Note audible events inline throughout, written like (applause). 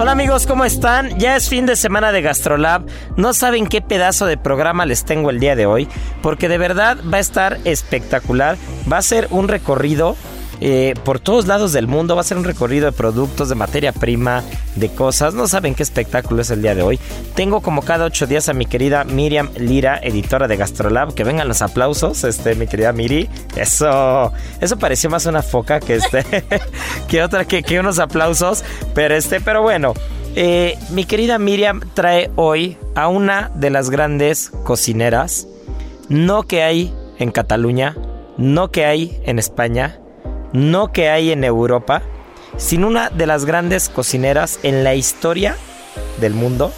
Hola amigos, ¿cómo están? Ya es fin de semana de Gastrolab. No saben qué pedazo de programa les tengo el día de hoy, porque de verdad va a estar espectacular. Va a ser un recorrido eh, por todos lados del mundo. Va a ser un recorrido de productos, de materia prima, de cosas. No saben qué espectáculo es el día de hoy. Tengo como cada ocho días a mi querida Miriam Lira, editora de Gastrolab. Que vengan los aplausos, este, mi querida Miri. Eso, eso pareció más una foca que este, (laughs) que otra, que, que unos aplausos. Pero este, pero bueno. Eh, mi querida Miriam trae hoy a una de las grandes cocineras, no que hay en Cataluña, no que hay en España, no que hay en Europa, sino una de las grandes cocineras en la historia del mundo.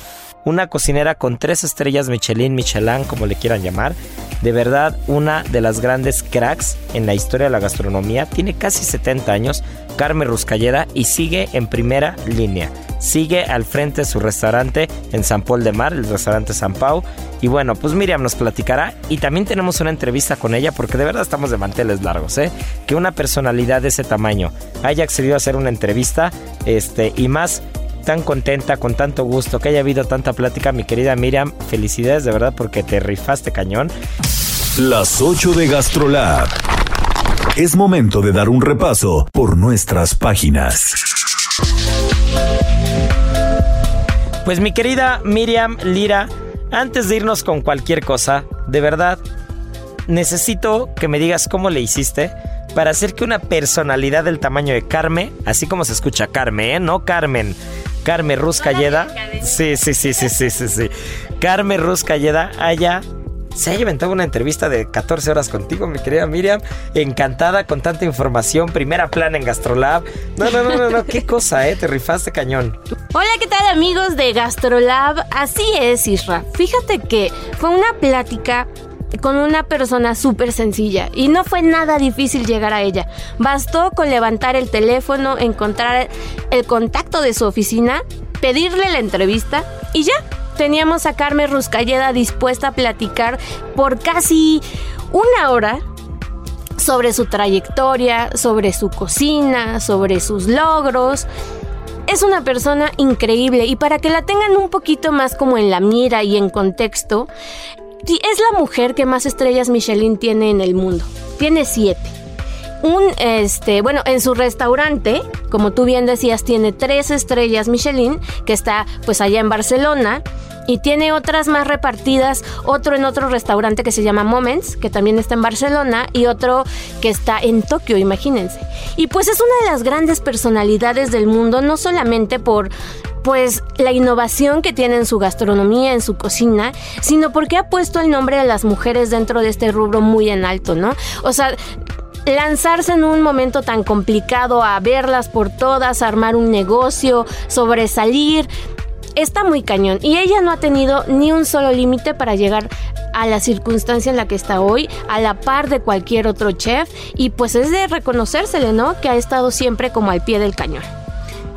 Una cocinera con tres estrellas Michelin, Michelin, como le quieran llamar. De verdad, una de las grandes cracks en la historia de la gastronomía. Tiene casi 70 años, Carmen Ruscalleda, y sigue en primera línea. Sigue al frente su restaurante en San Paul de Mar, el restaurante San Pau. Y bueno, pues Miriam nos platicará. Y también tenemos una entrevista con ella, porque de verdad estamos de manteles largos, ¿eh? Que una personalidad de ese tamaño haya accedido a hacer una entrevista, este, y más tan contenta, con tanto gusto, que haya habido tanta plática, mi querida Miriam. Felicidades de verdad porque te rifaste cañón. Las 8 de GastroLab. Es momento de dar un repaso por nuestras páginas. Pues mi querida Miriam Lira, antes de irnos con cualquier cosa, de verdad, necesito que me digas cómo le hiciste para hacer que una personalidad del tamaño de Carmen, así como se escucha Carmen, ¿eh? no Carmen, Carmen Ruz Calleda, sí, sí, sí, sí, sí, sí, sí, Carmen Ruz Calleda haya se haya inventado una entrevista de 14 horas contigo, mi querida Miriam. Encantada con tanta información. Primera plana en Gastrolab. No, no, no, no, no. Qué cosa, ¿eh? Te rifaste cañón. Hola, ¿qué tal amigos de Gastrolab? Así es, Isra. Fíjate que fue una plática con una persona súper sencilla y no fue nada difícil llegar a ella. Bastó con levantar el teléfono, encontrar el contacto de su oficina, pedirle la entrevista y ya. Teníamos a Carmen Ruscalleda dispuesta a platicar por casi una hora sobre su trayectoria, sobre su cocina, sobre sus logros. Es una persona increíble y para que la tengan un poquito más como en la mira y en contexto, es la mujer que más estrellas Michelin tiene en el mundo. Tiene siete. Un, este, bueno, en su restaurante, como tú bien decías, tiene tres estrellas Michelin, que está pues allá en Barcelona. Y tiene otras más repartidas, otro en otro restaurante que se llama Moments, que también está en Barcelona, y otro que está en Tokio, imagínense. Y pues es una de las grandes personalidades del mundo, no solamente por pues la innovación que tiene en su gastronomía, en su cocina, sino porque ha puesto el nombre de las mujeres dentro de este rubro muy en alto, ¿no? O sea, lanzarse en un momento tan complicado a verlas por todas, armar un negocio, sobresalir, está muy cañón. Y ella no ha tenido ni un solo límite para llegar a la circunstancia en la que está hoy, a la par de cualquier otro chef. Y pues es de reconocérsele, ¿no? Que ha estado siempre como al pie del cañón.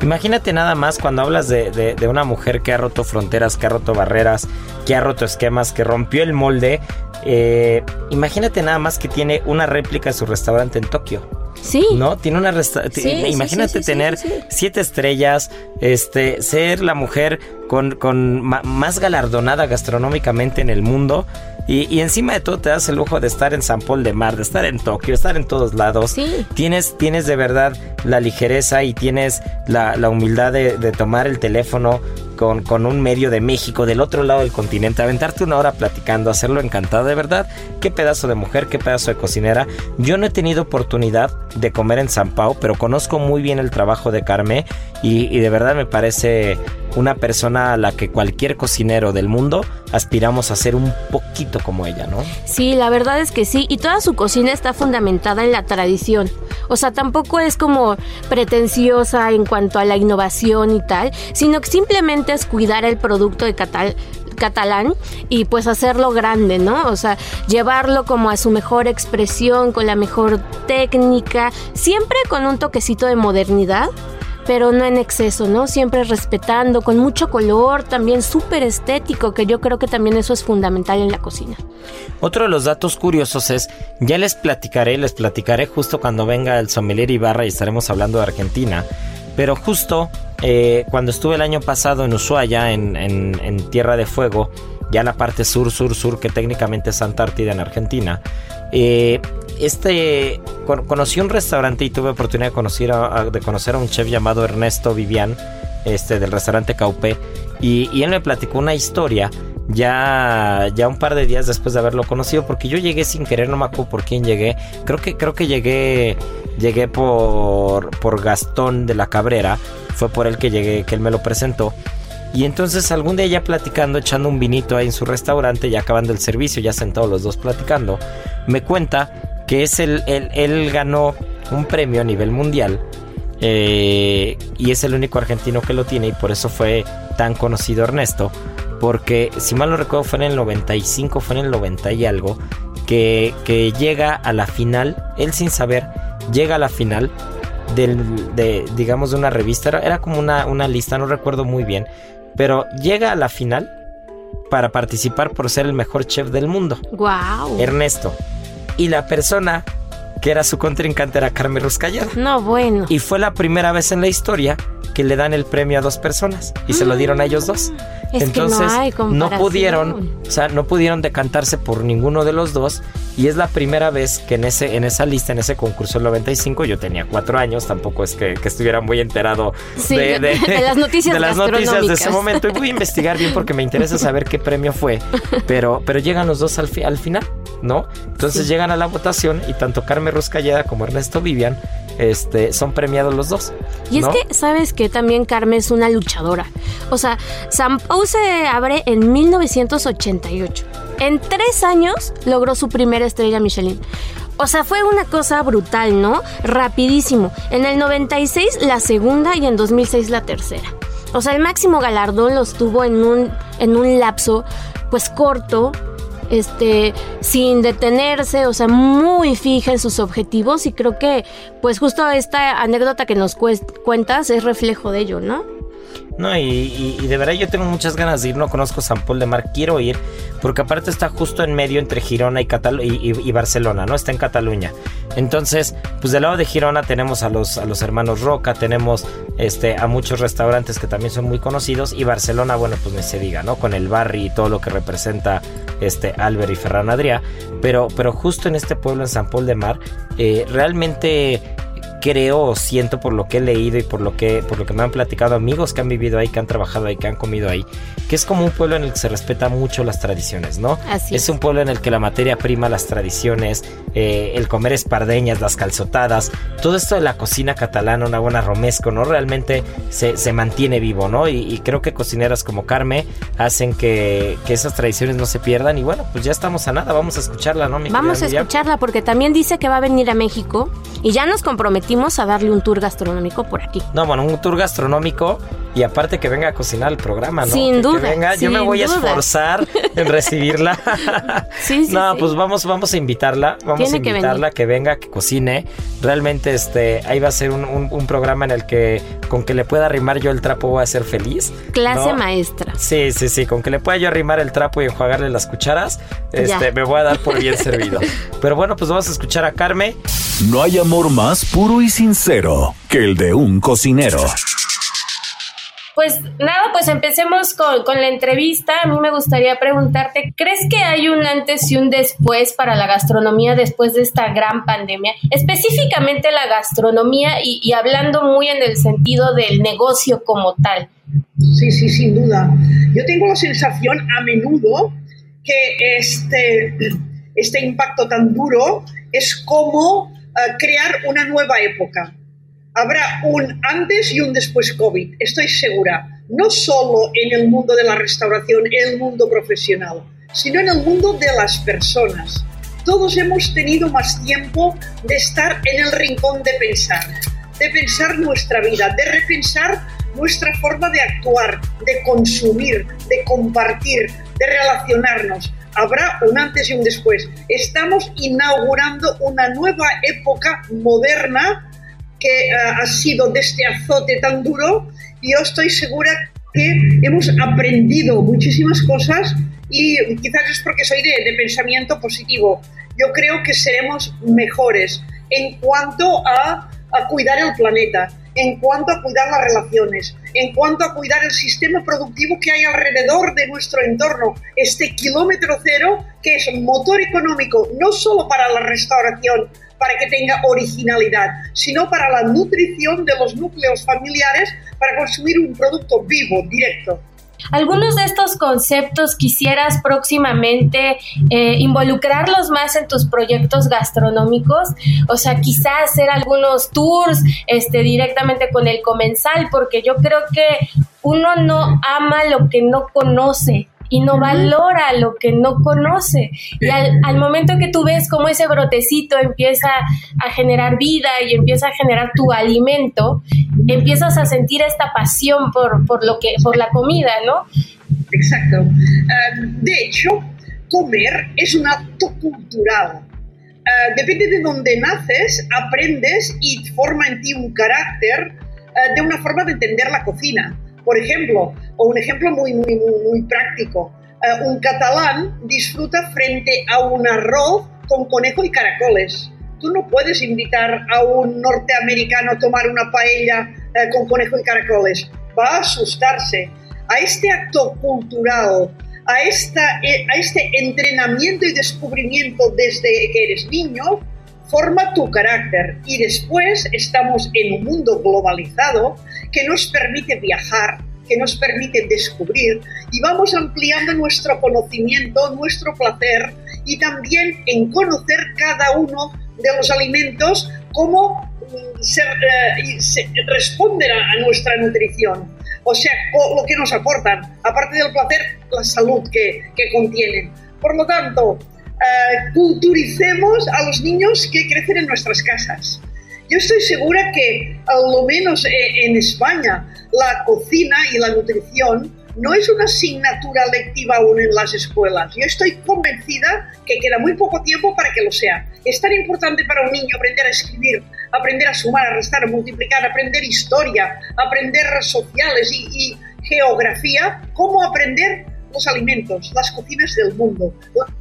Imagínate nada más cuando hablas de, de, una mujer que ha roto fronteras, que ha roto barreras, que ha roto esquemas, que rompió el molde. Eh, imagínate nada más que tiene una réplica de su restaurante en Tokio. Sí. ¿No? Tiene una resta- Sí, imagínate sí, sí, sí, tener siete estrellas, este, ser la mujer con, con ma- más galardonada gastronómicamente en el mundo. Y, y encima de todo te das el lujo de estar en San Paul de Mar, de estar en Tokio, estar en todos lados. Sí. Tienes, tienes de verdad la ligereza y tienes la, la humildad de, de tomar el teléfono con, con un medio de México del otro lado del continente, aventarte una hora platicando, hacerlo encantado. De verdad, qué pedazo de mujer, qué pedazo de cocinera. Yo no he tenido oportunidad de comer en San Pau, pero conozco muy bien el trabajo de Carme y, y de verdad me parece una persona a la que cualquier cocinero del mundo aspiramos a ser un poquito como ella, ¿no? Sí, la verdad es que sí, y toda su cocina está fundamentada en la tradición. O sea, tampoco es como pretenciosa en cuanto a la innovación y tal, sino que simplemente es cuidar el producto de catal catalán y pues hacerlo grande, ¿no? O sea, llevarlo como a su mejor expresión, con la mejor técnica, siempre con un toquecito de modernidad, pero no en exceso, ¿no? Siempre respetando, con mucho color, también súper estético, que yo creo que también eso es fundamental en la cocina. Otro de los datos curiosos es, ya les platicaré, les platicaré justo cuando venga el sommelier Ibarra y estaremos hablando de Argentina, pero justo eh, cuando estuve el año pasado en Ushuaia, en, Tierra de Fuego, ya la parte sur, sur, sur, que técnicamente es Antártida en Argentina, eh, este, con- conocí un restaurante y tuve oportunidad de conocer a, a- de conocer a un chef llamado Ernesto Vivian, este, del restaurante Caupé, y, y él me platicó una historia ya, ya un par de días después de haberlo conocido, porque yo llegué sin querer, no me acuerdo por quién llegué, creo que, creo que llegué, llegué por, por Gastón de la Cabrera, fue por él que llegué, que él me lo presentó. Y entonces algún día ya platicando, echando un vinito ahí en su restaurante, ya acabando el servicio, ya sentados los dos platicando, me cuenta que es el, el- él ganó un premio a nivel mundial eh, y es el único argentino que lo tiene y por eso fue tan conocido Ernesto, porque si mal no recuerdo fue en el 95, fue en el 90 y algo, que, que llega a la final, él sin saber, llega a la final del, de, digamos, de una revista, era, era como una, una lista, no recuerdo muy bien, pero llega a la final para participar por ser el mejor chef del mundo, ¡Wow! Ernesto. Y la persona que era su contrincante era Carmen Ruscalleda. No, bueno. Y fue la primera vez en la historia que le dan el premio a dos personas y se lo dieron a ellos dos. Es que no Entonces comparación. pudieron, o sea, no pudieron decantarse por ninguno de los dos y es la primera vez que en ese en esa lista, en ese concurso del 95, yo tenía cuatro años, tampoco es que, que estuviera muy enterado Sí, de- de (laughs) las noticias de las noticias de ese momento. Y voy a investigar bien porque me interesa saber qué premio fue, (laughs) pero pero llegan los dos al, fi- al final, ¿no? Entonces Sí. llegan a la votación y tanto Carmen Ruscalleda como Ernesto Vivian este, son premiados los dos. Y es que, ¿sabes que También Carmen es una luchadora. O sea, San Pau se abre en 1988. En tres años logró su primera estrella Michelin. O sea, fue una cosa brutal, ¿no? Rapidísimo. En el 96 la segunda y en 2006 la tercera. O sea, el máximo galardón los tuvo en un, en un lapso, pues corto, este, sin detenerse, o sea, muy fija en sus objetivos y creo que, pues justo esta anécdota que nos cuentas es reflejo de ello, ¿no? No, y, y- de verdad yo tengo muchas ganas de ir, no conozco San Paul de Mar, quiero ir, porque aparte está justo en medio entre Girona y, Catal y, Barcelona, ¿no? Está en Cataluña. Entonces, pues del lado de Girona tenemos a los, a los hermanos Roca, tenemos este, a muchos restaurantes que también son muy conocidos, y Barcelona, bueno, pues ni se diga, ¿no? Con el barri y todo lo que representa este Albert y Ferran Adrià, pero, pero justo en este pueblo, en San Paul de Mar, eh, realmente creo o siento por lo que he leído y por lo que por lo que me han platicado amigos que han vivido ahí, que han trabajado ahí, que han comido ahí, que es como un pueblo en el que se respeta mucho las tradiciones, ¿no? Así es es. un pueblo en el que la materia prima, las tradiciones, eh, el comer espardeñas, las calzotadas, todo esto de la cocina catalana, una buena romesco, ¿no? Realmente se, se mantiene vivo, ¿no? Y, y creo que cocineras como Carme hacen que, que esas tradiciones no se pierdan. Y bueno, pues ya estamos a nada, vamos a escucharla, ¿no? mi Vamos a escucharla porque también dice que va a venir a México y ya nos comprometimos a darle un tour gastronómico por aquí. No, bueno, un tour gastronómico y aparte que venga a cocinar el programa, ¿no? Sin Que- que duda, venga. Yo me sin voy a duda. esforzar en recibirla. (laughs) Sí, sí, no, sí. pues vamos, vamos a invitarla, vamos Tiene a que invitarla, que, venga, que cocine. Realmente, este, ahí va a ser un, un- un programa en el que con que le pueda arrimar yo el trapo voy a ser feliz. Clase ¿no? maestra. Sí, sí, sí, con que le pueda yo arrimar el trapo y enjuagarle las cucharas, este, Ya. me voy a dar por bien servido. (laughs) Pero bueno, pues vamos a escuchar a Carmen No hay amor más puro y sincero que el de un cocinero. Pues nada, pues empecemos con, con, la entrevista. A mí me gustaría preguntarte, ¿crees que hay un antes y un después para la gastronomía después de esta gran pandemia? Específicamente la gastronomía y, y hablando muy en el sentido del negocio como tal. Sí, sí, sin duda. Yo tengo la sensación a menudo que este, este impacto tan duro es como crear una nueva época habrá un antes y un después COVID, estoy segura, no solo en el mundo de la restauración, en el mundo profesional, sino en el mundo de las personas. Todos hemos tenido más tiempo de estar en el rincón de pensar, de pensar nuestra vida, de repensar nuestra forma de actuar, de consumir, de compartir, de relacionarnos. Habrá un antes y un después. Estamos inaugurando una nueva época moderna que uh, ha sido de este azote tan duro, yo estoy segura que hemos aprendido muchísimas cosas y quizás es porque soy de, de, pensamiento positivo. Yo creo que seremos mejores en cuanto a, a cuidar el planeta, en cuanto a cuidar las relaciones, en cuanto a cuidar el sistema productivo que hay alrededor de nuestro entorno, este kilómetro cero que es motor económico no solo para la restauración, para que tenga originalidad, sino para la nutrición de los núcleos familiares para consumir un producto vivo, directo. Algunos de estos conceptos quisieras próximamente eh, involucrarlos más en tus proyectos gastronómicos, o sea, quizás hacer algunos tours este, directamente con el comensal, porque yo creo que uno no ama lo que no conoce y no valora lo que no conoce. Y al, momento que tú ves cómo ese brotecito empieza a generar vida y empieza a generar tu alimento, empiezas a sentir esta pasión por, por lo que, por la comida, ¿no? Exacto. De hecho, comer es un acto cultural. Uh, depende de dónde naces, aprendes y forma en ti un carácter uh, de una forma de entender la cocina. Por ejemplo, o un ejemplo muy, muy, muy, práctico, uh, un catalán disfruta frente a un arroz con conejo y caracoles. Tú no puedes invitar a un norteamericano a tomar una paella uh, con conejo y caracoles. Va a asustarse. A este acto cultural, a, esta, eh, a este entrenamiento y descubrimiento desde que eres niño, forma tu carácter y después estamos en un mundo globalizado que nos permite viajar, que nos permite descubrir y vamos ampliando nuestro conocimiento, nuestro placer y también en conocer cada uno de los alimentos, cómo mm, se, eh, se responden a, nuestra nutrición. O sea, lo que nos aportan, aparte del placer, la salud que, que contienen. Por lo tanto, eh, culturicemos a los niños que crecen en nuestras casas. Yo estoy segura que, a lo menos eh, en España, la cocina y la nutrición no es una asignatura lectiva aún en las escuelas. Yo estoy convencida que queda muy poco tiempo para que lo sea. Es tan importante para un niño aprender a escribir, aprender a sumar, a restar, a multiplicar, aprender historia, aprender sociales y, geografía, como aprender los alimentos, las cocinas del mundo,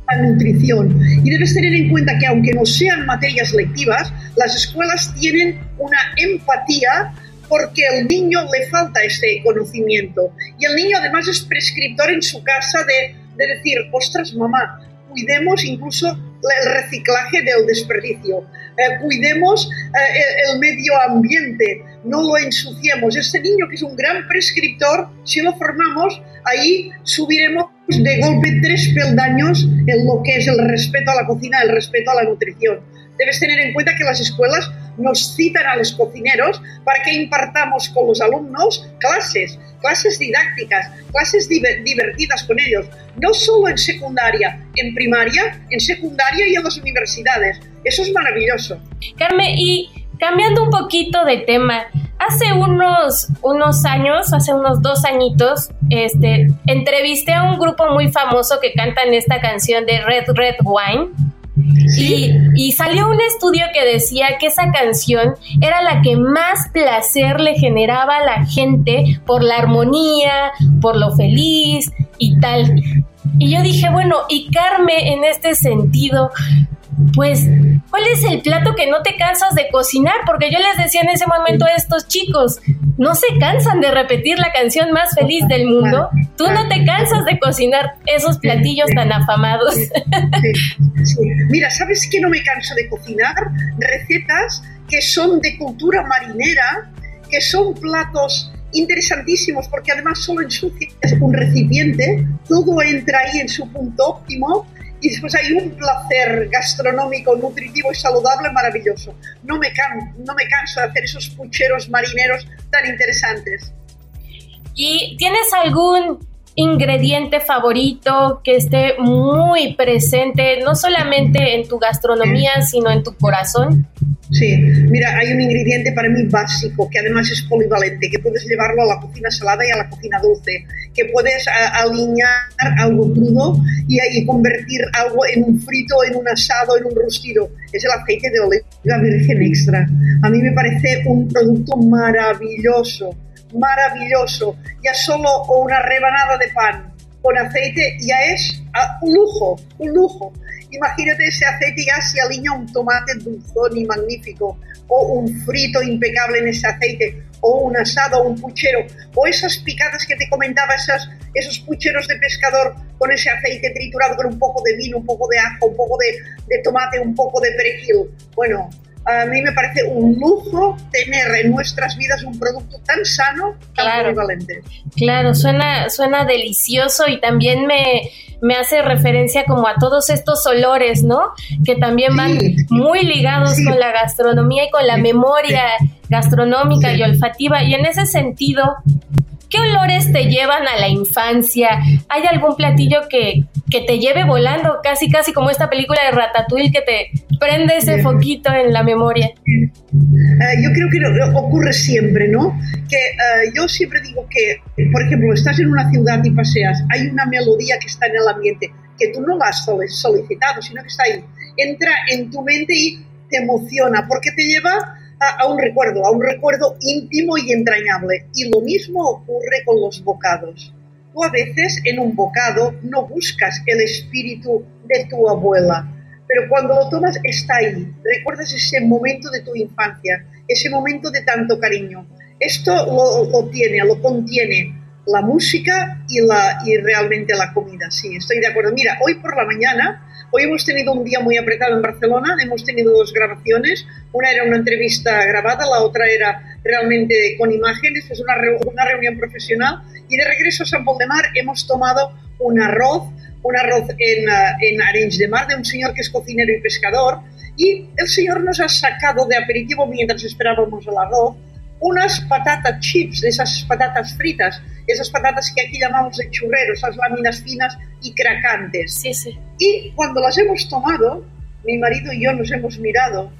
la nutrición. Y debes tener en cuenta que aunque no sean materias lectivas, las escuelas tienen una empatía porque al niño le falta este conocimiento. Y el niño además es prescriptor en su casa de, de decir, ostras, mamá, cuidemos incluso el reciclaje del desperdicio, eh, cuidemos eh, el, medio ambiente, no lo ensuciemos. Este niño que es un gran prescriptor, si lo formamos, ahí subiremos de golpe tres peldaños en lo que es el respeto a la cocina, el respeto a la nutrición. Debes tener en cuenta que las escuelas nos citan a los cocineros para que impartamos con los alumnos clases, clases didácticas, clases divertidas con ellos, no solo en secundaria, en primaria, en secundaria y en las universidades. Eso es maravilloso. Carmen, y cambiando un poquito de tema, hace unos, unos años, hace unos dos añitos, este, entrevisté a un grupo muy famoso que cantan esta canción de Red Red Wine y, salió un estudio que decía que esa canción era la que más placer le generaba a la gente por la armonía, por lo feliz y tal. Y yo dije, bueno, y Carmen en este sentido, pues, ¿cuál es el plato que no te cansas de cocinar? Porque yo les decía en ese momento a estos chicos, no se cansan de repetir la canción más feliz del mundo. Tú no te cansas de cocinar esos platillos tan afamados. Mira, ¿sabes que no me canso de cocinar? Recetas que son de cultura marinera, que son platos interesantísimos porque además solo ensucias un recipiente, todo entra ahí en su punto óptimo y después hay un placer gastronómico, nutritivo y saludable maravilloso. No me, no me canso de hacer esos pucheros marineros tan interesantes. ¿Y tienes algún ingrediente favorito que esté muy presente, no solamente en tu gastronomía, sino en tu corazón? Sí, mira, hay un ingrediente para mí básico que además es polivalente, que puedes llevarlo a la cocina salada y a la cocina dulce, que puedes alinear algo crudo y, convertir algo en un frito, en un asado, en un rostido. Es el aceite de oliva virgen extra. A mí me parece un producto maravilloso, maravilloso. Ya solo una rebanada de pan con aceite ya es ah, un lujo, un lujo. Imagínate ese aceite ya se alinea un tomate dulzón y magnífico, o un frito impecable en ese aceite, o un asado, o un puchero, o esas picadas que te comentaba, esas, esos pucheros de pescador con ese aceite triturado con un poco de vino, un poco de ajo, un poco de, de tomate, un poco de perejil. Bueno, a mí me parece un lujo tener en nuestras vidas un producto tan sano, tan claro, Claro, suena, suena delicioso y también me, me hace referencia como a todos estos olores, ¿no? Que también van muy ligados con la gastronomía y con la memoria gastronómica y olfativa. Y en ese sentido, ¿qué olores te llevan a la infancia? ¿Hay algún platillo que, que te lleve volando, casi casi como esta película de Ratatouille que te prende ese foquito en la memoria? Eh, yo creo que ocurre siempre, ¿no? Que eh, yo siempre digo que, por ejemplo, estás en una ciudad y paseas, hay una melodía que está en el ambiente, que tú no la has solicitado, sino que está ahí. Entra en tu mente y te emociona, porque te lleva a, a, un recuerdo, a un recuerdo íntimo y entrañable. Y lo mismo ocurre con los bocados. Tú a veces en un bocado no buscas el espíritu de tu abuela, pero cuando lo tomas está ahí. Recuerdas ese momento de tu infancia, ese momento de tanto cariño. Esto lo, tiene, lo contiene la música y, la, y realmente la comida. Sí, estoy de acuerdo. Mira, hoy por la mañana, hoy hemos tenido un día muy apretado en Barcelona, hemos tenido dos grabaciones. Una era una entrevista grabada, la otra era realmente con imágenes, es una, reunión profesional. Y de regreso a San Mar hemos tomado un arroz un arroz en, uh, en Arenys de Mar de un señor que es cocinero y pescador y el señor nos ha sacado de aperitivo mientras esperábamos el arroz unas patatas chips, esas patatas fritas, esas patatas que aquí llamamos de churrero, esas láminas finas y cracantes. Sí, sí. Y cuando las hemos tomado, mi marido y yo nos hemos mirado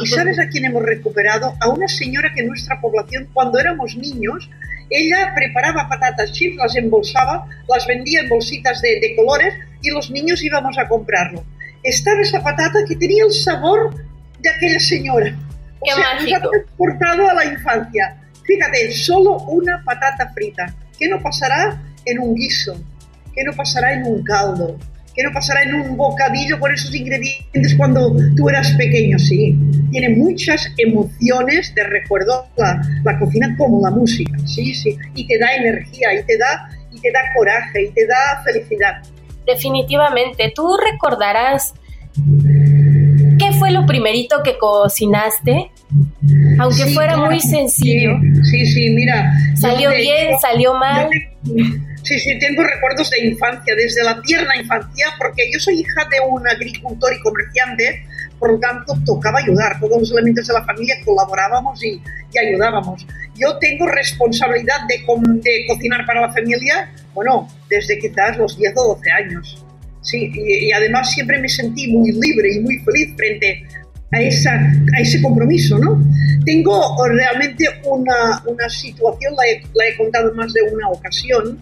¿Y sabes a quién hemos recuperado? A una señora que en nuestra población, cuando éramos niños, ella preparaba patatas chips, las embolsaba, las vendía en bolsitas de, de colores y los niños íbamos a comprarlo. Estaba esa patata que tenía el sabor de aquella señora. Qué o sea, mágico. nos ha transportado a la infancia. Fíjate, solo una patata frita. ¿Qué no pasará en un guiso? ¿Qué no pasará en un caldo? ¿Qué no pasará en un bocadillo con esos ingredientes cuando tú eras pequeño? Sí, tiene muchas emociones de recuerdo la, la cocina como la música, sí, sí, y te da energía, y te da, y te da coraje, y te da felicidad. Definitivamente, tú recordarás qué fue lo primerito que cocinaste, aunque Sí, fuera claro, muy sencillo. Sí, sí, mira. ¿Salió bien? ¿Salió mal? de- Sí, sí, tengo recuerdos de infancia, desde la tierna infancia, porque yo soy hija de un agricultor y comerciante, por lo tanto tocaba ayudar, todos los elementos de la familia colaborábamos y, y ayudábamos. Yo tengo responsabilidad de cocinar para la familia, bueno, desde quizás los 10 o 12 años. Sí, y, y además siempre me sentí muy libre y muy feliz frente a, esa, a ese compromiso, ¿no? Tengo realmente una, una situación, la he, la he contado más de una ocasión.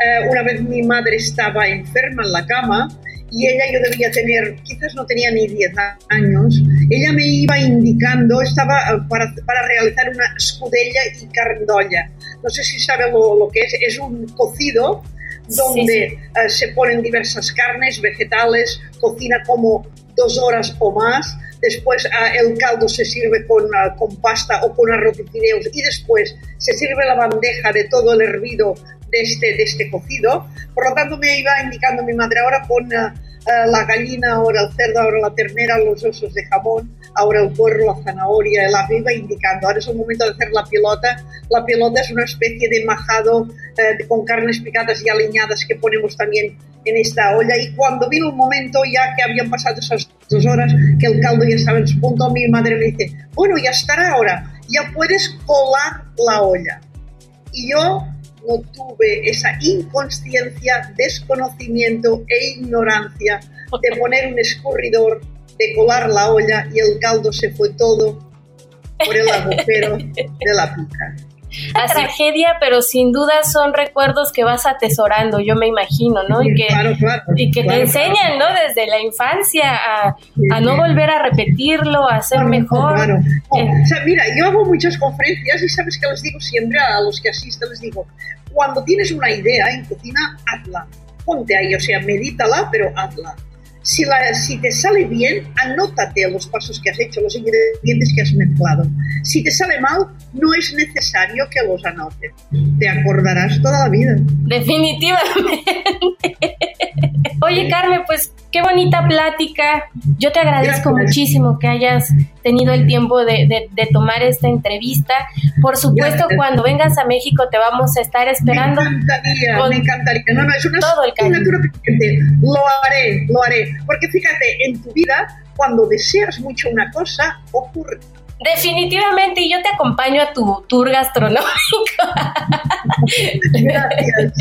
Eh, una vez mi madre estaba enferma en la cama y ella yo debía tener, quizás no tenía ni 10 años, ella me iba indicando, estaba eh, para, para realizar una escudella y carndolla. No sé si sabe lo, lo que es, es un cocido donde eh, se ponen diversas carnes, vegetales, cocina como dos horas o más. Después eh, el caldo se sirve con, eh, con pasta o con arroz y fideos y después se sirve la bandeja de todo el hervido de este, de este cocido. Por lo tanto, me iba indicando mi madre, ahora pon la gallina, ahora el cerdo, ahora la ternera, los osos de jamón, ahora el puerro, la zanahoria, la iba indicando. Ahora es el momento de hacer la pilota. La pilota es una especie de majado eh, con carnes picadas y aliñadas que ponemos también en esta olla. Y cuando vino un momento, ya que habían pasado esas dos horas, que el caldo ya estaba en su punto, mi madre me dice, bueno, ya estará ahora, ya puedes colar la olla. Y yo no tuve esa inconsciencia, desconocimiento e ignorancia de poner un escurridor, de colar la olla y el caldo se fue todo por el agujero de la pica la tragedia, pero sin duda son recuerdos que vas atesorando, yo me imagino, ¿no? Y que, y que te enseñan, ¿no? Desde la infancia a, a, no volver a repetirlo, a ser mejor. Claro. Eh. o sea, mira, yo hago muchas conferencias y sabes que les digo siempre a los que asisten, les digo, cuando tienes una idea en cocina, hazla. Ponte ahí, o sea, medítala, pero hazla. Si, la, si te sale bien, anótate los pasos que has hecho, los ingredientes que has mezclado. Si te sale mal, no es necesario que los anotes. Te acordarás toda la vida. Definitivamente. Oye, Carmen, pues qué bonita plática. Yo te agradezco muchísimo que hayas tenido el tiempo de, tomar esta entrevista. Por supuesto, cuando vengas a México te vamos a estar esperando. Me encantaría, me encantaría. No, no, es una, todo el Lo haré, lo haré. Porque fíjate, en tu vida, cuando deseas mucho una cosa, ocurre. Definitivamente, y yo te acompaño a tu tour gastronómico. Gracias.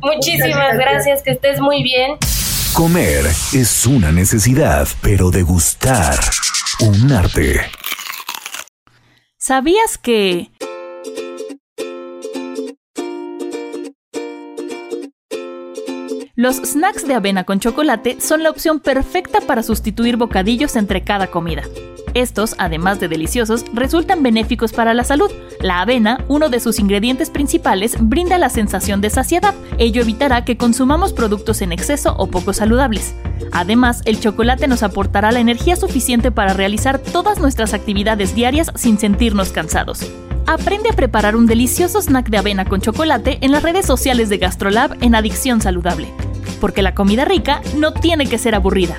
Muchísimas gracias, que estés muy bien. Comer es una necesidad, pero degustar un arte. ¿Sabías que... Los snacks de avena con chocolate son la opción perfecta para sustituir bocadillos entre cada comida. Estos, además de deliciosos, resultan benéficos para la salud. La avena, uno de sus ingredientes principales, brinda la sensación de saciedad. Ello evitará que consumamos productos en exceso o poco saludables. Además, el chocolate nos aportará la energía suficiente para realizar todas nuestras actividades diarias sin sentirnos cansados. Aprende a preparar un delicioso snack de avena con chocolate en las redes sociales de GastroLab en Adicción Saludable. Porque la comida rica no tiene que ser aburrida.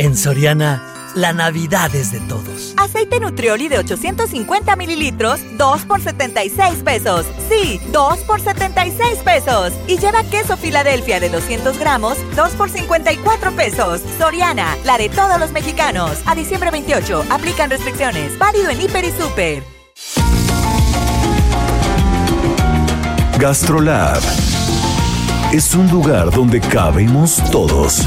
En Soriana, la Navidad es de todos. Aceite Nutrioli de 850 mililitros, 2 por 76 pesos. Sí, 2 por 76 pesos. Y lleva queso Filadelfia de 200 gramos, 2 por 54 pesos. Soriana, la de todos los mexicanos. A diciembre 28, aplican restricciones. Válido en Hiper y Super. Gastrolab es un lugar donde cabemos todos.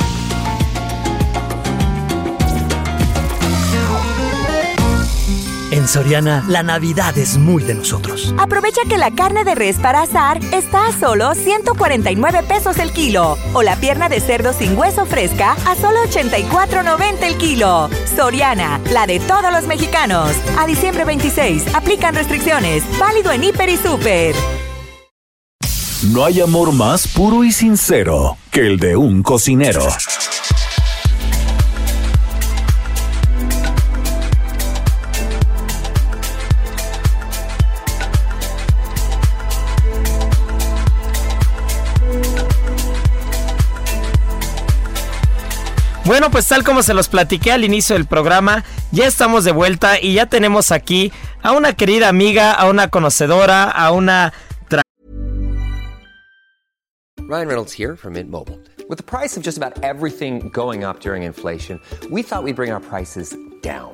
Soriana, la Navidad es muy de nosotros. Aprovecha que la carne de res para asar está a solo 149 pesos el kilo. O la pierna de cerdo sin hueso fresca a solo 84.90 el kilo. Soriana, la de todos los mexicanos. A diciembre 26, aplican restricciones. Válido en Hiper y Super. No hay amor más puro y sincero que el de un cocinero. Bueno, pues tal como se los platiqué al inicio del programa, ya estamos de vuelta y ya tenemos aquí a una querida amiga, a una conocedora, a una... Ryan Reynolds here from Mint Mobile. With the price of just about everything going up during inflation, we thought we'd bring our prices down.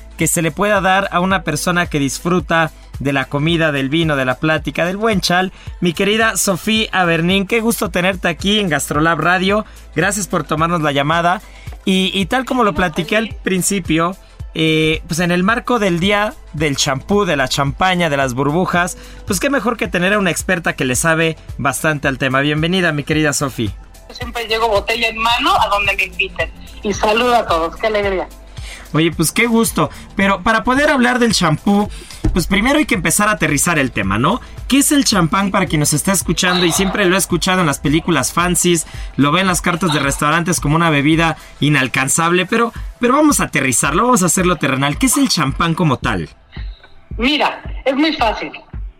que se le pueda dar a una persona que disfruta de la comida, del vino, de la plática, del buen chal. Mi querida Sofía Abernín, qué gusto tenerte aquí en Gastrolab Radio. Gracias por tomarnos la llamada. Y, y tal como lo platiqué al principio, eh, pues en el marco del día del champú, de la champaña, de las burbujas, pues qué mejor que tener a una experta que le sabe bastante al tema. Bienvenida, mi querida Sofía. siempre llego botella en mano a donde me inviten. Y saludo a todos, qué alegría. Oye, pues qué gusto. Pero para poder hablar del champú, pues primero hay que empezar a aterrizar el tema, ¿no? ¿Qué es el champán para quien nos está escuchando y siempre lo he escuchado en las películas fancies, lo ve en las cartas de restaurantes como una bebida inalcanzable, pero, pero vamos a aterrizarlo, vamos a hacerlo terrenal. ¿Qué es el champán como tal? Mira, es muy fácil.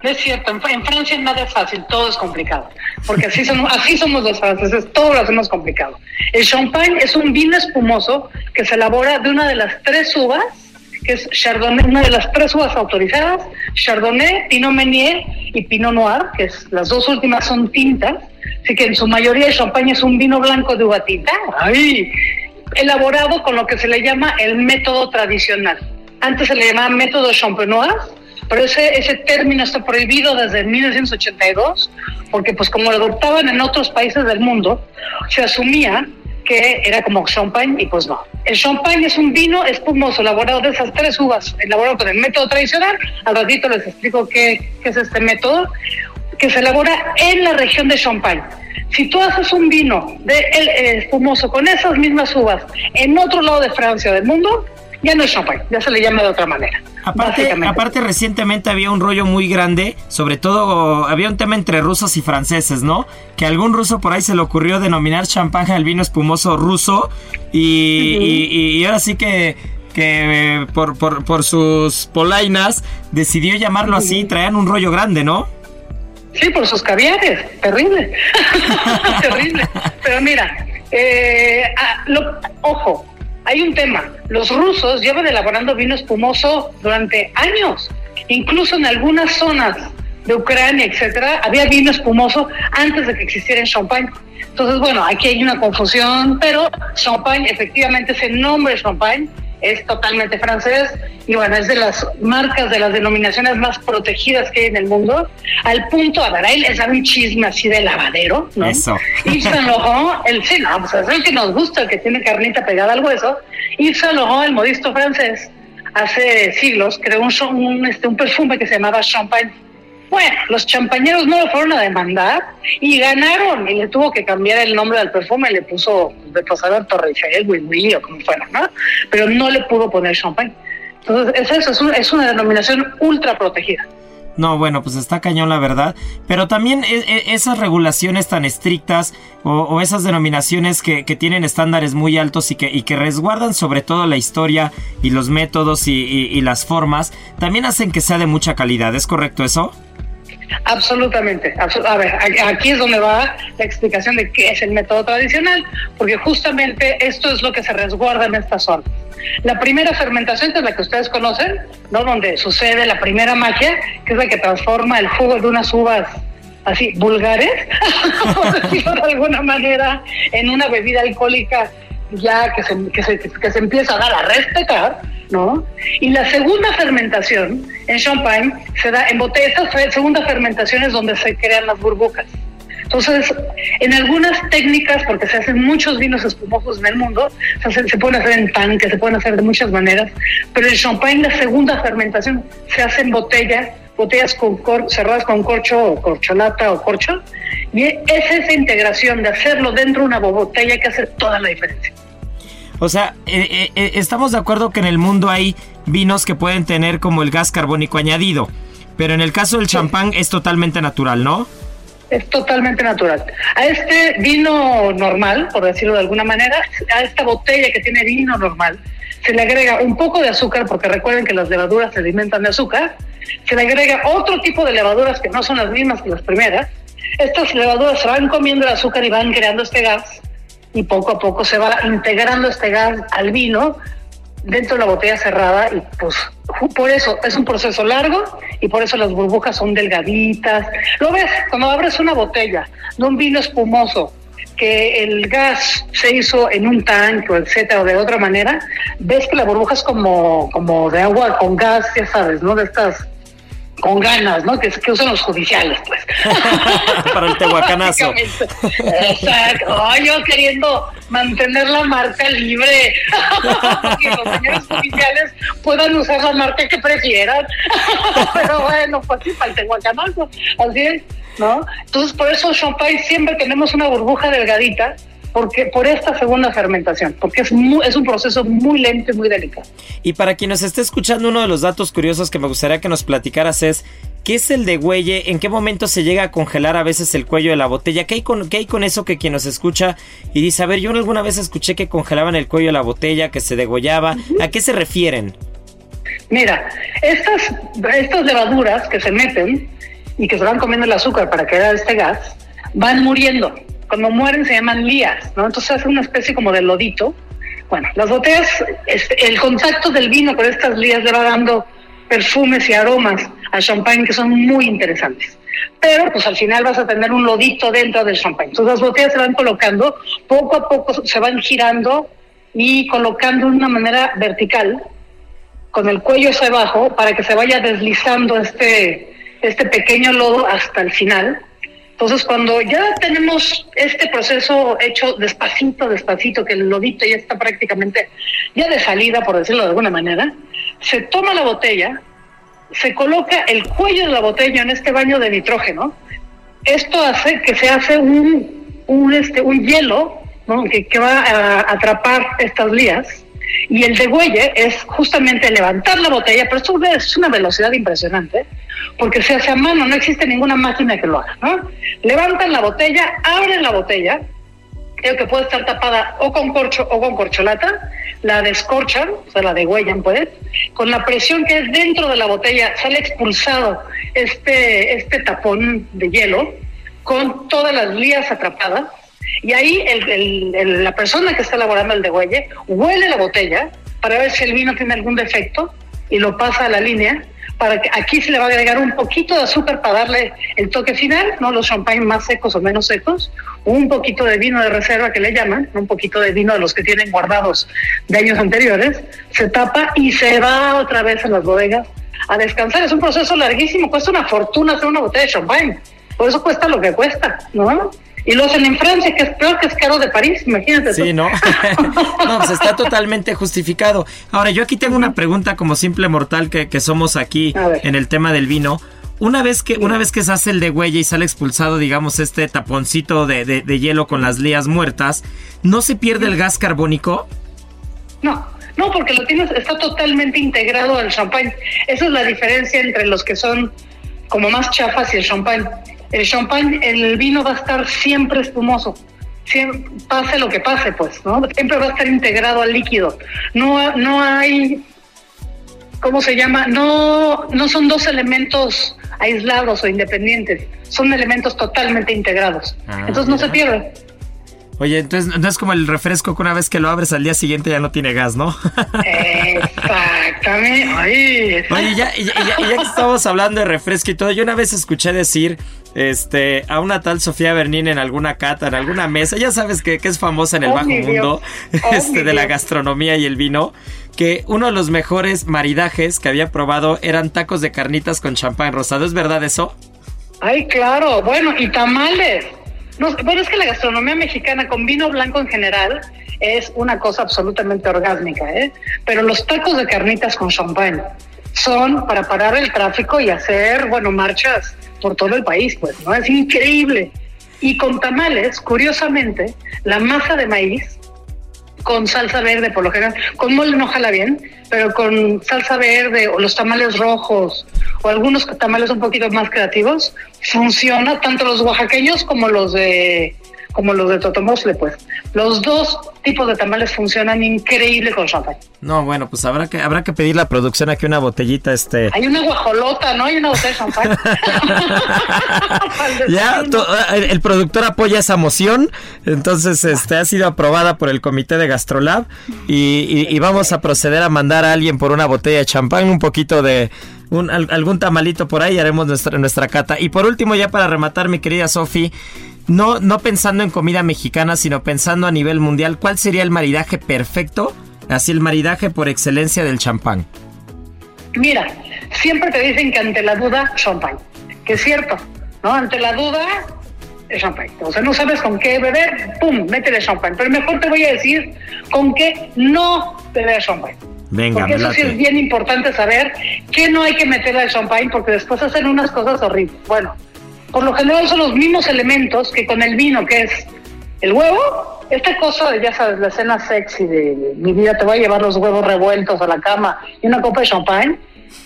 Es cierto, en, en Francia nada es fácil, todo es complicado. Porque así somos, así somos los franceses, todo lo hacemos complicado. El champagne es un vino espumoso que se elabora de una de las tres uvas, que es Chardonnay, una de las tres uvas autorizadas, Chardonnay, Pinot Meunier y Pinot Noir, que es, las dos últimas son tintas. Así que en su mayoría el champagne es un vino blanco de uva tinta. ¡Ay! Elaborado con lo que se le llama el método tradicional. Antes se le llamaba método champenois, pero ese, ese término está prohibido desde 1982, porque pues como lo adoptaban en otros países del mundo, se asumía que era como champagne y pues no. El champagne es un vino espumoso elaborado de esas tres uvas, elaborado con el método tradicional. Al ratito les explico qué, qué es este método, que se elabora en la región de Champagne. Si tú haces un vino de el, eh, espumoso con esas mismas uvas en otro lado de Francia del mundo, ya no es champagne, ya se le llama de otra manera. Aparte, aparte recientemente había un rollo muy grande, sobre todo había un tema entre rusos y franceses, ¿no? Que a algún ruso por ahí se le ocurrió denominar champán al vino espumoso ruso y, y- y- y ahora sí que que eh, por, por, por sus polainas decidió llamarlo así, traían un rollo grande, ¿no? Sí, por sus caviares, terrible, (laughs) terrible. Pero mira, eh, ah, lo- ojo, hay un tema. Los rusos llevan elaborando vino espumoso durante años. Incluso en algunas zonas de Ucrania, etcétera, había vino espumoso antes de que existiera el champagne. Entonces, bueno, aquí hay una confusión, pero champagne, efectivamente, ese nombre champagne es totalmente francés y bueno, es de las marcas, de las denominaciones más protegidas que hay en el mundo, al punto, a ver, ahí les da un chisme así de lavadero, ¿no? Eso. Yves Saint Laurent, el sí, no, pues es el que nos gusta, el que tiene carnita pegada al hueso. Yves Saint Laurent, el modisto francés, hace siglos creó un, un, este, un perfume que se llamaba Champagne. Bueno, los champañeros no lo fueron a demandar y ganaron y le tuvo que cambiar el nombre del perfume, le puso de pasar Torrechel, Willy o como fuera, ¿no? Pero no le pudo poner champagne. Entonces, es eso, es, un- es una denominación ultra protegida. No, bueno, pues está cañón la verdad. Pero también e- e- esas regulaciones tan estrictas o, esas denominaciones que, tienen estándares muy altos y que, y que resguardan sobre todo la historia y los métodos y las formas, también hacen que sea de mucha calidad. ¿Es correcto eso? Absolutamente. A ver, aquí es donde va la explicación de qué es el método tradicional, porque justamente esto es lo que se resguarda en esta zona. La primera fermentación, que es la que ustedes conocen, ¿no? donde sucede la primera magia, que es la que transforma el jugo de unas uvas así vulgares, (laughs) por de alguna manera, en una bebida alcohólica ya que se, que se, que se empieza a dar a respetar, ¿no? Y la segunda fermentación en champagne se da en botellas, esa fe- segunda fermentación es donde se crean las burbujas. Entonces, en algunas técnicas, porque se hacen muchos vinos espumosos en el mundo, se, hacen- se pueden hacer en tanque, se pueden hacer de muchas maneras, pero el champagne, la segunda fermentación, se hace en botella, botellas con cor- cerradas con corcho o corcholata o corcho, y es esa integración de hacerlo dentro de una botella que hace toda la diferencia. O sea, eh, eh, eh, estamos de acuerdo que en el mundo hay vinos que pueden tener como el gas carbónico añadido. Pero en el caso del champán es totalmente natural, ¿no? Es totalmente natural. A este vino normal, por decirlo de alguna manera, a esta botella que tiene vino normal, se le agrega un poco de azúcar, porque recuerden que las levaduras se alimentan de azúcar, se le agrega otro tipo de levaduras que no son las mismas que las primeras. Estas levaduras se van comiendo el azúcar y van creando este gas, y poco a poco se va integrando este gas al vino dentro de la botella cerrada y pues por eso es un proceso largo y por eso las burbujas son delgaditas. Lo ves, cuando abres una botella de un vino espumoso que el gas se hizo en un tanque etcétera o de otra manera, ves que la burbuja es como, como de agua con gas, ya sabes, ¿no? De estas con ganas, ¿no? Que, que usan los judiciales, pues. (laughs) Para el tehuacanazo. Exacto. yo queriendo mantener la marca libre. (laughs) que los señores judiciales puedan usar la marca que prefieran. (laughs) Pero bueno, pues sí, para el tehuacanazo. Así es, ¿no? Entonces, por eso Champagne siempre tenemos una burbuja delgadita porque por esta segunda fermentación, porque es, es un proceso muy lento y muy delicado. Y para quien nos esté escuchando, uno de los datos curiosos que me gustaría que nos platicaras es, ¿qué es el degüelle? ¿En qué momento se llega a congelar a veces el cuello de la botella? ¿Qué hay con, qué hay con eso que quien nos escucha y dice, a ver, yo alguna vez escuché que congelaban el cuello de la botella, que se degollaba, ¿a qué se refieren? Mira, estas, estas levaduras que se meten y que se van comiendo el azúcar para crear este gas, van muriendo cuando mueren se llaman lías, ¿no? Entonces hace una especie como de lodito. Bueno, las botellas, este, el contacto del vino con estas lías le va dando perfumes y aromas al champán que son muy interesantes. Pero pues al final vas a tener un lodito dentro del champán. Entonces las botellas se van colocando, poco a poco se van girando y colocando de una manera vertical, con el cuello hacia abajo, para que se vaya deslizando este, este pequeño lodo hasta el final entonces, cuando ya tenemos este proceso hecho despacito, despacito, que el lodito ya está prácticamente ya de salida, por decirlo de alguna manera, se toma la botella, se coloca el cuello de la botella en este baño de nitrógeno. Esto hace que se hace un, un, este, un hielo que, que va a atrapar estas lías y el degüelle es justamente levantar la botella, pero esto es una velocidad impresionante, porque se hace a mano, no existe ninguna máquina que lo haga. ¿no? Levantan la botella, abren la botella, creo que puede estar tapada o con corcho o con corcholata, la descorchan, o sea, la degüellan, pues, con la presión que es dentro de la botella, sale expulsado este, este tapón de hielo con todas las lías atrapadas y ahí la persona que está elaborando el degüelle huele la botella para ver si el vino tiene algún defecto y lo pasa a la línea. Para que aquí se le va a agregar un poquito de azúcar para darle el toque final, no los champagnes más secos o menos secos, un poquito de vino de reserva que le llaman, un poquito de vino de los que tienen guardados de años anteriores, se tapa y se va otra vez a las bodegas a descansar. Es un proceso larguísimo, cuesta una fortuna hacer una botella de champán, por eso cuesta lo que cuesta, ¿no? Y lo hacen en Francia, que es peor que es caro de París, imagínate. Sí, ¿no? (laughs) no, pues está totalmente justificado. Ahora, yo aquí tengo una pregunta como simple mortal que, que somos aquí en el tema del vino. Una vez que, una vez que se hace el de huella y sale expulsado, digamos, este taponcito de, de, hielo con las lías muertas, ¿no se pierde el gas carbónico? No, no, porque lo tienes, está totalmente integrado al champán. Esa es la diferencia entre los que son como más chafas y el champán el champán, el vino va a estar siempre espumoso. Siempre, pase lo que pase, pues, ¿no? Siempre va a estar integrado al líquido. No, no hay, ¿cómo se llama? No, no son dos elementos aislados o independientes, son elementos totalmente integrados. Ah, Entonces no se pierde. Oye, entonces no es como el refresco que una vez que lo abres al día siguiente ya no tiene gas, ¿no? Exactamente. (laughs) Oye, ya, ya, que estamos hablando de refresco y todo, yo una vez escuché decir este, a una tal Sofía Bernín en alguna cata, en alguna mesa, ya sabes que, es famosa en el oh, bajo mundo oh, (laughs) este, de la gastronomía y el vino, que uno de los mejores maridajes que había probado eran tacos de carnitas con champán rosado. ¿Es verdad eso? Ay, claro. Bueno, y tamales. No, bueno, es que la gastronomía mexicana con vino blanco en general es una cosa absolutamente orgásmica, ¿eh? Pero los tacos de carnitas con champán son para parar el tráfico y hacer, bueno, marchas por todo el país, pues, ¿no? Es increíble. Y con tamales, curiosamente, la masa de maíz con salsa verde por lo general, con mole no jala bien, pero con salsa verde o los tamales rojos o algunos tamales un poquito más creativos, funciona tanto los oaxaqueños como los de como los de Totomosle, pues. Los dos tipos de tamales funcionan increíble con champán. No, bueno, pues habrá que habrá que pedir la producción aquí una botellita este. Hay una guajolota, ¿no? Hay una botella de champán. (laughs) ya el, productor apoya esa moción, entonces este ha sido aprobada por el comité de Gastrolab y, y, y vamos a proceder a mandar a alguien por una botella de champán, un poquito de un, algún tamalito por ahí, haremos nuestra, nuestra cata. Y por último, ya para rematar, mi querida Sofi, no, no pensando en comida mexicana, sino pensando a nivel mundial, ¿cuál sería el maridaje perfecto? Así el maridaje por excelencia del champán. Mira, siempre te dicen que ante la duda, champán. Que es cierto, ¿no? Ante la duda, es champán. O sea, no sabes con qué beber, ¡pum! Métele champán. Pero mejor te voy a decir con qué no beber champán. Venga, porque eso sí es bien importante saber que no hay que meterle al champán porque después hacen unas cosas horribles. Bueno, por lo general son los mismos elementos que con el vino, que es el huevo, esta cosa de, ya sabes, la escena sexy de mi vida, te voy a llevar los huevos revueltos a la cama y una copa de champán,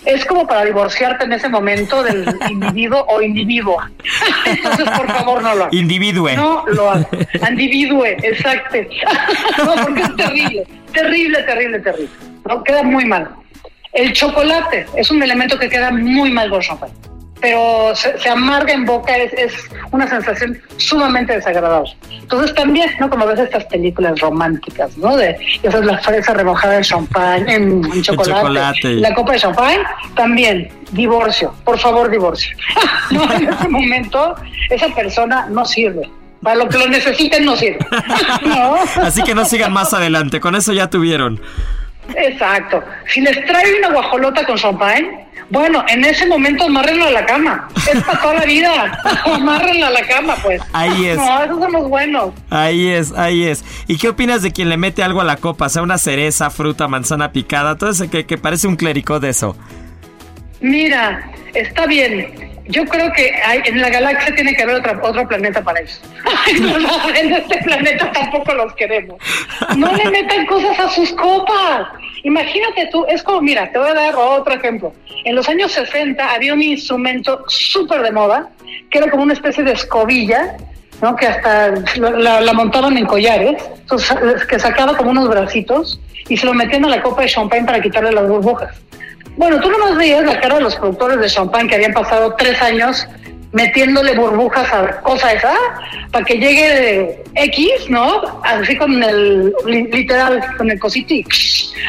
es como para divorciarte en ese momento del (laughs) individuo o individua. (laughs) Entonces, por favor, no lo hagas. Individue. No lo hagas. Individue, exacto. (laughs) no, porque es terrible, terrible, terrible, terrible. ¿no? Queda muy mal. El chocolate es un elemento que queda muy mal con champán pero se, se, amarga en boca, es, es, una sensación sumamente desagradable. Entonces también, ¿no? Como ves estas películas románticas, ¿no? De esa es la fresa remojada en champán, en, en chocolate, chocolate, la copa de champán, también, divorcio, por favor, divorcio. (laughs) no, en ese momento, esa persona no sirve. Para lo que lo necesiten no sirve. (laughs) ¿No? Así que no sigan más adelante, con eso ya tuvieron. Exacto. Si les trae una guajolota con champán, bueno, en ese momento amárrenlo a la cama. Es para toda la vida. (laughs) amárrenlo a la cama, pues. Ahí es. No, esos son los buenos. Ahí es, ahí es. ¿Y qué opinas de quien le mete algo a la copa? Sea una cereza, fruta, manzana picada, todo eso que, que parece un clericó de eso. Mira, está bien. Yo creo que en la galaxia tiene que haber otra, otro planeta para eso. no, no, en este planeta tampoco los queremos. No le metan cosas a sus copas. Imagínate tú, es como, mira, te voy a dar otro ejemplo. En los años 60 había un instrumento súper de moda, que era como una especie de escobilla, ¿no? que hasta la, la montaban en collares, entonces, que sacaba como unos bracitos y se lo metían a la copa de champán para quitarle las burbujas. Bueno, tú nomás veías la cara de los productores de champán que habían pasado tres años metiéndole burbujas a cosa esa para que llegue X, ¿no? Así con el literal, con el cosito y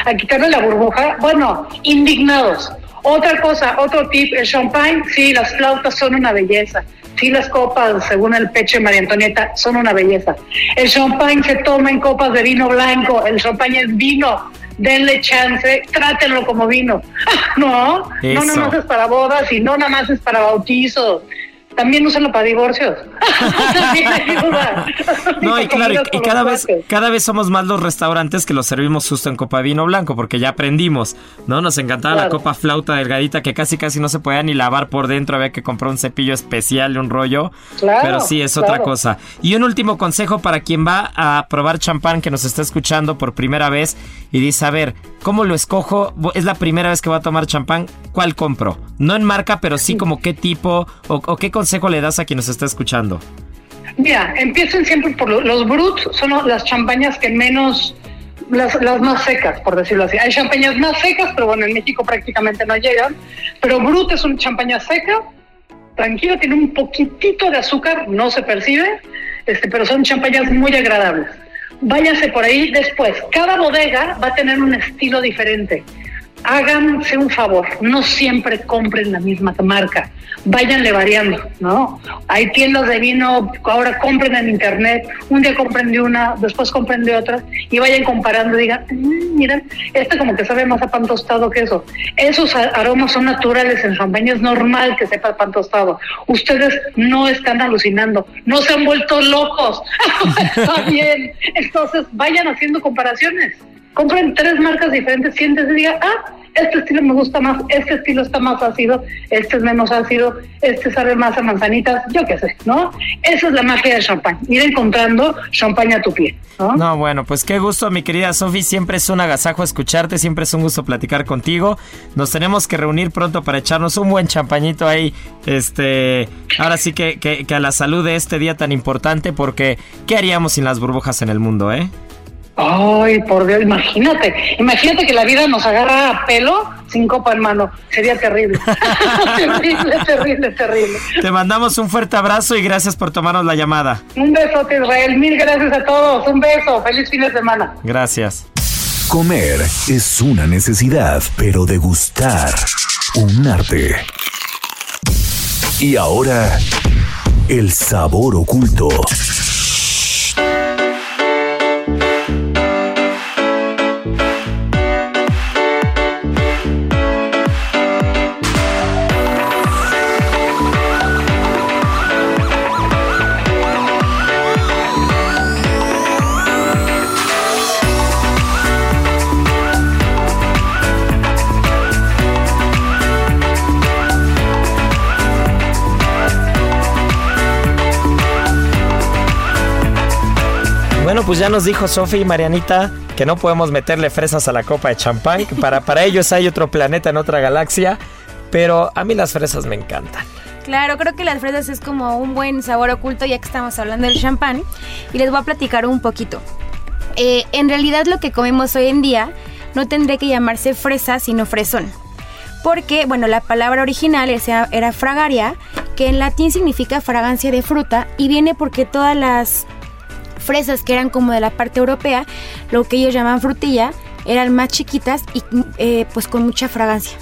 a quitarle la burbuja. Bueno, indignados. Otra cosa, otro tip, el champán, sí, las flautas son una belleza. Sí, las copas, según el pecho de María Antonieta, son una belleza. El champán se toma en copas de vino blanco, el champán es vino, denle chance, trátenlo como vino. (laughs) no, Eso. no nada más es para bodas y no nada más es para bautizos. También úsenlo para divorcios. (laughs) No, y claro, y, cada vez, cuates. cada vez somos más los restaurantes que los servimos justo en copa de vino blanco, porque ya aprendimos, ¿no? Nos encantaba la copa flauta delgadita que casi casi no se podía ni lavar por dentro, había que comprar un cepillo especial y un rollo. Claro, pero sí, es otra cosa. Y un último consejo para quien va a probar champán que nos está escuchando por primera vez y dice, a ver, ¿cómo lo escojo? Es la primera vez que voy a tomar champán, ¿cuál compro? No en marca, pero sí como qué tipo o, o qué consejo le das a quien nos está escuchando. Mira, empiecen siempre por lo- los bruts, son las champañas que menos, las, las más secas, por decirlo así. Hay champañas más secas, pero bueno, en México prácticamente no llegan. Pero brut es una champaña seca, tranquilo, tiene un poquitito de azúcar, no se percibe, este, pero son champañas muy agradables. Váyanse por ahí después. Cada bodega va a tener un estilo diferente. Háganse un favor, no siempre compren la misma marca, váyanle variando, ¿no? Hay tiendas de vino, ahora compren en internet, un día compren de una, después compren de otra y vayan comparando y digan, "Mm, mira, este como que sabe más a pan tostado que eso. Esos aromas son naturales en champaña, es normal que sepa pan tostado. Ustedes no están alucinando, no se han vuelto locos. (laughs) Está bien. Entonces vayan haciendo comparaciones compren tres marcas diferentes, siéntese y diga, ah, este estilo me gusta más, este estilo está más ácido, este es menos ácido, este sabe más a manzanitas, yo qué sé, ¿no? Esa es la magia del champán, ir encontrando champán a tu pie. ¿no? no, bueno, pues qué gusto, mi querida Sofi. Siempre es un agasajo escucharte, siempre es un gusto platicar contigo. Nos tenemos que reunir pronto para echarnos un buen champañito ahí. Este, ahora sí que, que, que a la salud de este día tan importante, porque ¿qué haríamos sin las burbujas en el mundo, eh? Ay, por Dios, imagínate, imagínate que la vida nos agarra a pelo sin copa en mano. Sería terrible. (laughs) terrible, terrible, terrible. Te mandamos un fuerte abrazo y gracias por tomarnos la llamada. Un besote, Israel. Mil gracias a todos. Un beso. Feliz fin de semana. Gracias. Comer es una necesidad, pero degustar un arte. Y ahora, el sabor oculto. Pues ya nos dijo Sofi y Marianita que no podemos meterle fresas a la copa de champán. Para, para ellos hay otro planeta en otra galaxia. Pero a mí las fresas me encantan. Claro, creo que las fresas es como un buen sabor oculto ya que estamos hablando del champán. Y les voy a platicar un poquito. Eh, en realidad lo que comemos hoy en día no tendría que llamarse fresa, sino fresón. Porque, bueno, la palabra original era fragaria, que en latín significa fragancia de fruta y viene porque todas las fresas que eran como de la parte europea, lo que ellos llaman frutilla, eran más chiquitas y eh, pues con mucha fragancia.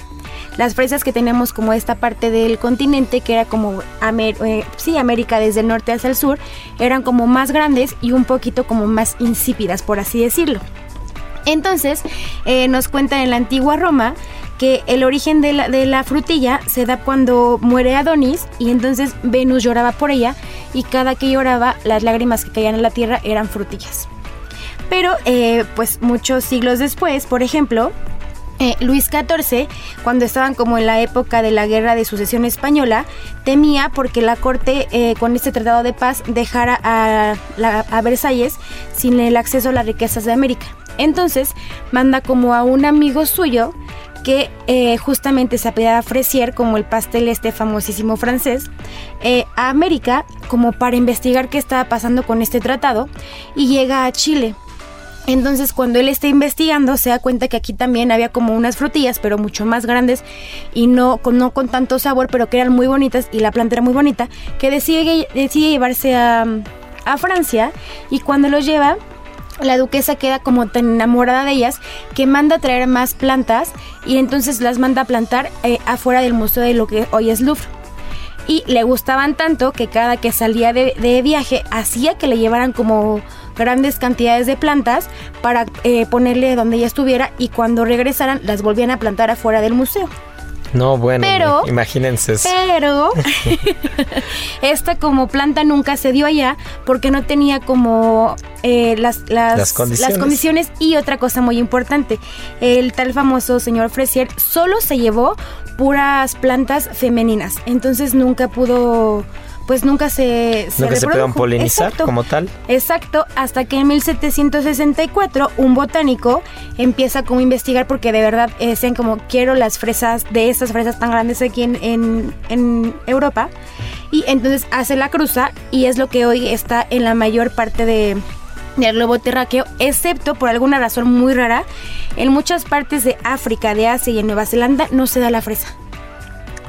Las fresas que tenemos como esta parte del continente, que era como Amer eh, sí, América desde el norte hacia el sur, eran como más grandes y un poquito como más insípidas, por así decirlo. Entonces, eh, nos cuentan en la antigua Roma que el origen de la, de la, frutilla se da cuando muere Adonis y entonces Venus lloraba por ella y cada que lloraba las lágrimas que caían en la tierra eran frutillas. Pero eh, pues muchos siglos después, por ejemplo, eh, Luis XIV, cuando estaban como en la época de la guerra de sucesión española, temía porque la corte eh, con este tratado de paz dejara a, a Versalles sin el acceso a las riquezas de América. Entonces manda como a un amigo suyo que eh, justamente se apellidaba Fresier, como el pastel este famosísimo francés, eh, a América como para investigar qué estaba pasando con este tratado y llega a Chile. Entonces cuando él está investigando se da cuenta que aquí también había como unas frutillas, pero mucho más grandes y no con, no con tanto sabor, pero que eran muy bonitas y la planta era muy bonita, que decide, decide llevarse a, a Francia y cuando los lleva la duquesa queda como tan enamorada de ellas que manda a traer más plantas y entonces las manda a plantar eh, afuera del museo de lo que hoy es Louvre. Y le gustaban tanto que cada que salía de, de viaje hacía que le llevaran como grandes cantidades de plantas para eh, ponerle donde ella estuviera y cuando regresaran las volvían a plantar afuera del museo. No, bueno, Pero- imagínense eso. Pero (laughs) esta como planta nunca se dio allá porque no tenía como eh, las, las, Las condiciones. las condiciones. Y otra cosa muy importante, el tal famoso señor Fresier solo se llevó puras plantas femeninas. Entonces nunca pudo, pues nunca se... No que se puedan polinizar Exacto. como tal. Exacto, hasta que en 1764 un botánico empieza como a investigar porque de verdad eh, decían como quiero las fresas de estas fresas tan grandes aquí en, en- en Europa y entonces hace la cruza y es lo que hoy está en la mayor parte de del globo terráqueo, excepto por alguna razón muy rara, en muchas partes de África, de Asia y en Nueva Zelanda no se da la fresa.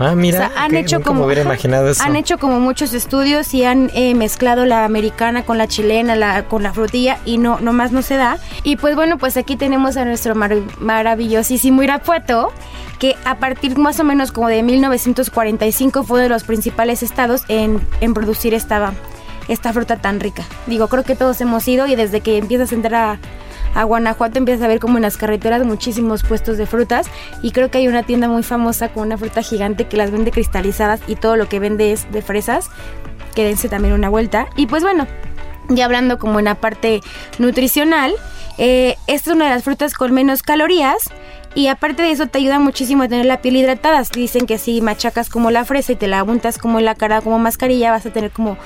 Ah, mira, O sea, han que hecho como hubiera imaginado eso. Han hecho como muchos estudios y han eh, mezclado la americana con la chilena, la, con la frutilla y no nomás no se da. Y pues bueno, pues aquí tenemos a nuestro mar- maravillosísimo Irapuato, que a partir más o menos como de 1945 fue uno de los principales estados en, en producir esta, esta fruta tan rica. Digo, creo que todos hemos ido y desde que empiezas a entrar a, a Guanajuato empiezas a ver como en las carreteras muchísimos puestos de frutas y creo que hay una tienda muy famosa con una fruta gigante que las vende cristalizadas y todo lo que vende es de fresas. Quédense también una vuelta. Y pues bueno, ya hablando como en la parte nutricional, eh, esta es una de las frutas con menos calorías Y aparte de eso te ayuda muchísimo a tener la piel hidratada. Dicen que si machacas como la fresa y te la untas como en la cara como mascarilla, vas a tener como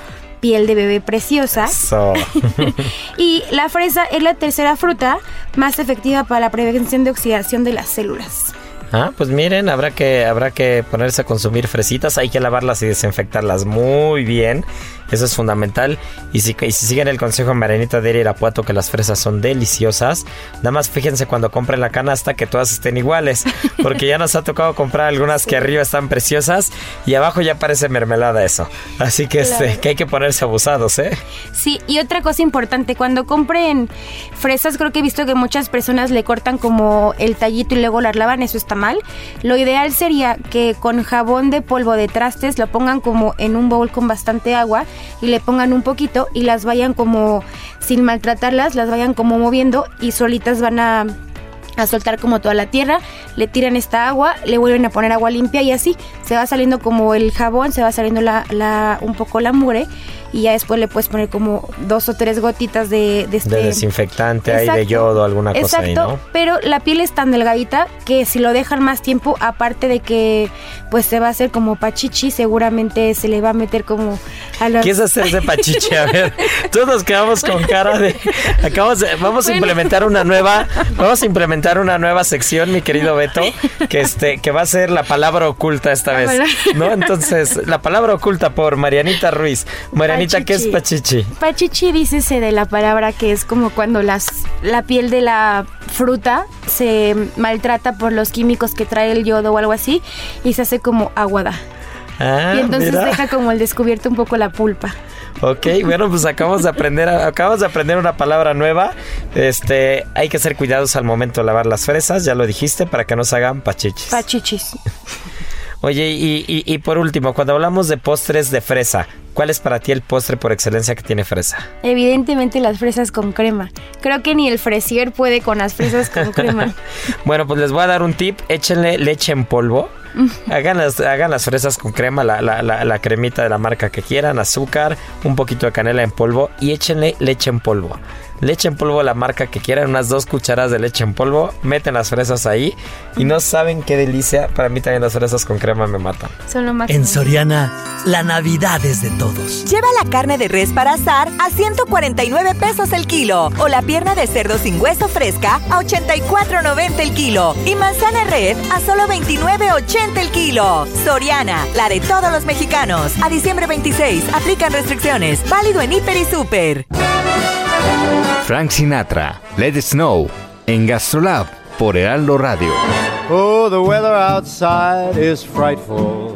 piel de bebé preciosa. (laughs) y la fresa es la tercera fruta más efectiva para la prevención de oxidación de las células. Ah, pues miren, habrá que, habrá que ponerse a consumir fresitas, hay que lavarlas y desinfectarlas muy bien. Eso es fundamental. Y si, si siguen el consejo de Marianita de Irapuato que las fresas son deliciosas, nada más fíjense cuando compren la canasta que todas estén iguales. (laughs) Porque ya nos ha tocado comprar algunas que arriba están preciosas y abajo ya parece mermelada eso. Así que, este, que hay que ponerse abusados, ¿eh? Sí, y otra cosa importante, cuando compren fresas, creo que he visto que muchas personas le cortan como el tallito y luego las lavan, eso está mal. Lo ideal sería que con jabón de polvo de trastes lo pongan como en un bowl con bastante agua y le pongan un poquito y las vayan como sin maltratarlas, las vayan como moviendo y solitas van a a soltar como toda la tierra, le tiran esta agua, le vuelven a poner agua limpia y así se va saliendo como el jabón, se va saliendo la, la, un poco la mugre y ya después le puedes poner como dos o tres gotitas de, de, este... de desinfectante ahí, de yodo, alguna cosa ahí, ¿no? pero la piel es tan delgadita que si lo dejan más tiempo, aparte de que pues se va a hacer como pachichi, seguramente se le va a meter como a los... ¿Qué es hacerse pachichi? A ver, (laughs) todos nos quedamos con cara de... Acabamos de... Vamos a implementar una nueva... Vamos a implementar una nueva sección, mi querido Beto, que este que va a ser la palabra oculta esta vez, ¿no? Entonces, la palabra oculta por Marianita Ruiz. Marianita ¿qué es pachichi? Pachichi dícese de la palabra que es como cuando las, la piel de la fruta se maltrata por los químicos que trae el yodo o algo así y se hace como aguada. Ah, y entonces deja como el descubierto un poco la pulpa. Ok, bueno, pues acabamos de aprender, acabamos de aprender una palabra nueva. Este, hay que ser cuidados al momento de lavar las fresas, ya lo dijiste, para que no se hagan pachichis. Pachichis. (laughs) Oye, y, y, por último, cuando hablamos de postres de fresa, ¿cuál es para ti el postre por excelencia que tiene fresa? Evidentemente las fresas con crema. Creo que ni el fresier puede con las fresas con crema. (laughs) bueno, pues les voy a dar un tip. Échenle leche en polvo. (laughs) hagan, las, hagan las fresas con crema, la, la, la, cremita de la marca que quieran, azúcar, un poquito de canela en polvo y échenle leche en polvo leche en polvo la marca que quieran, unas dos cucharadas de leche en polvo, meten las fresas ahí y no saben qué delicia. Para mí también las fresas con crema me matan. En Soriana, la Navidad es de todos. Lleva la carne de res para asar a 149 pesos el kilo o la pierna de cerdo sin hueso fresca a 84.90 el kilo y manzana red a solo 29.80 el kilo. Soriana, la de todos los mexicanos. A diciembre 26, aplican restricciones. Válido en Hiper y Super. Frank Sinatra, Let It Snow, en Gastrolab por Heraldo Radio. Oh, the weather outside is frightful,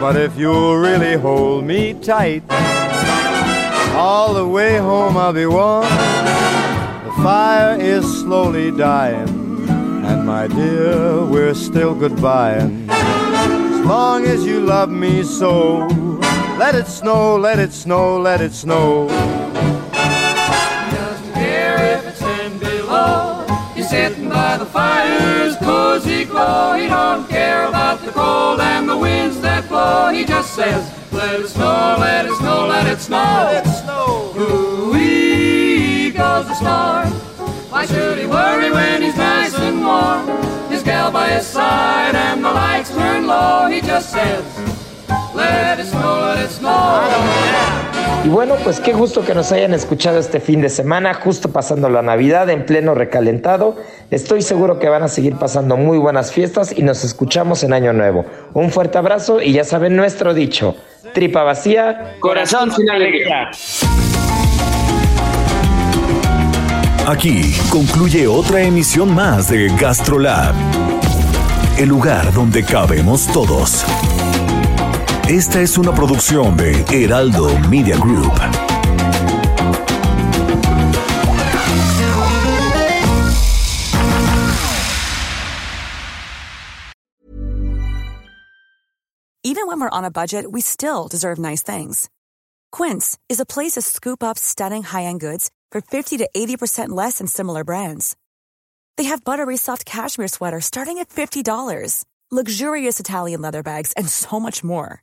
But if you'll really hold me tight, all the way home I'll be warm. The fire is slowly dying, and my dear, we're still goodbying. As long as you love me so, let it snow, let it snow, let it snow. Doesn't care if it's in below. Sitting by the fire's cozy glow. He don't care He just says, let it snow, let it snow, let it snow. Let it snow. Ooh-wee goes the storm. Why should he worry when he's nice and warm? His gal by his side and the lights turn low. He just says, let it snow, let it snow. Y bueno, pues qué gusto que nos hayan escuchado este fin de semana, justo pasando la Navidad en pleno recalentado. Estoy seguro que van a seguir pasando muy buenas fiestas y nos escuchamos en Año Nuevo. Un fuerte abrazo y ya saben nuestro dicho, tripa vacía, corazón sin alegría. Aquí concluye otra emisión más de GastroLab, el lugar donde cabemos todos. Esta es una producción de Heraldo Media Group. Even when we're on a budget, we still deserve nice things. Quince is a place to scoop up stunning high-end goods for 50 to 80% less than similar brands. They have buttery soft cashmere sweaters starting at $50, luxurious Italian leather bags, and so much more.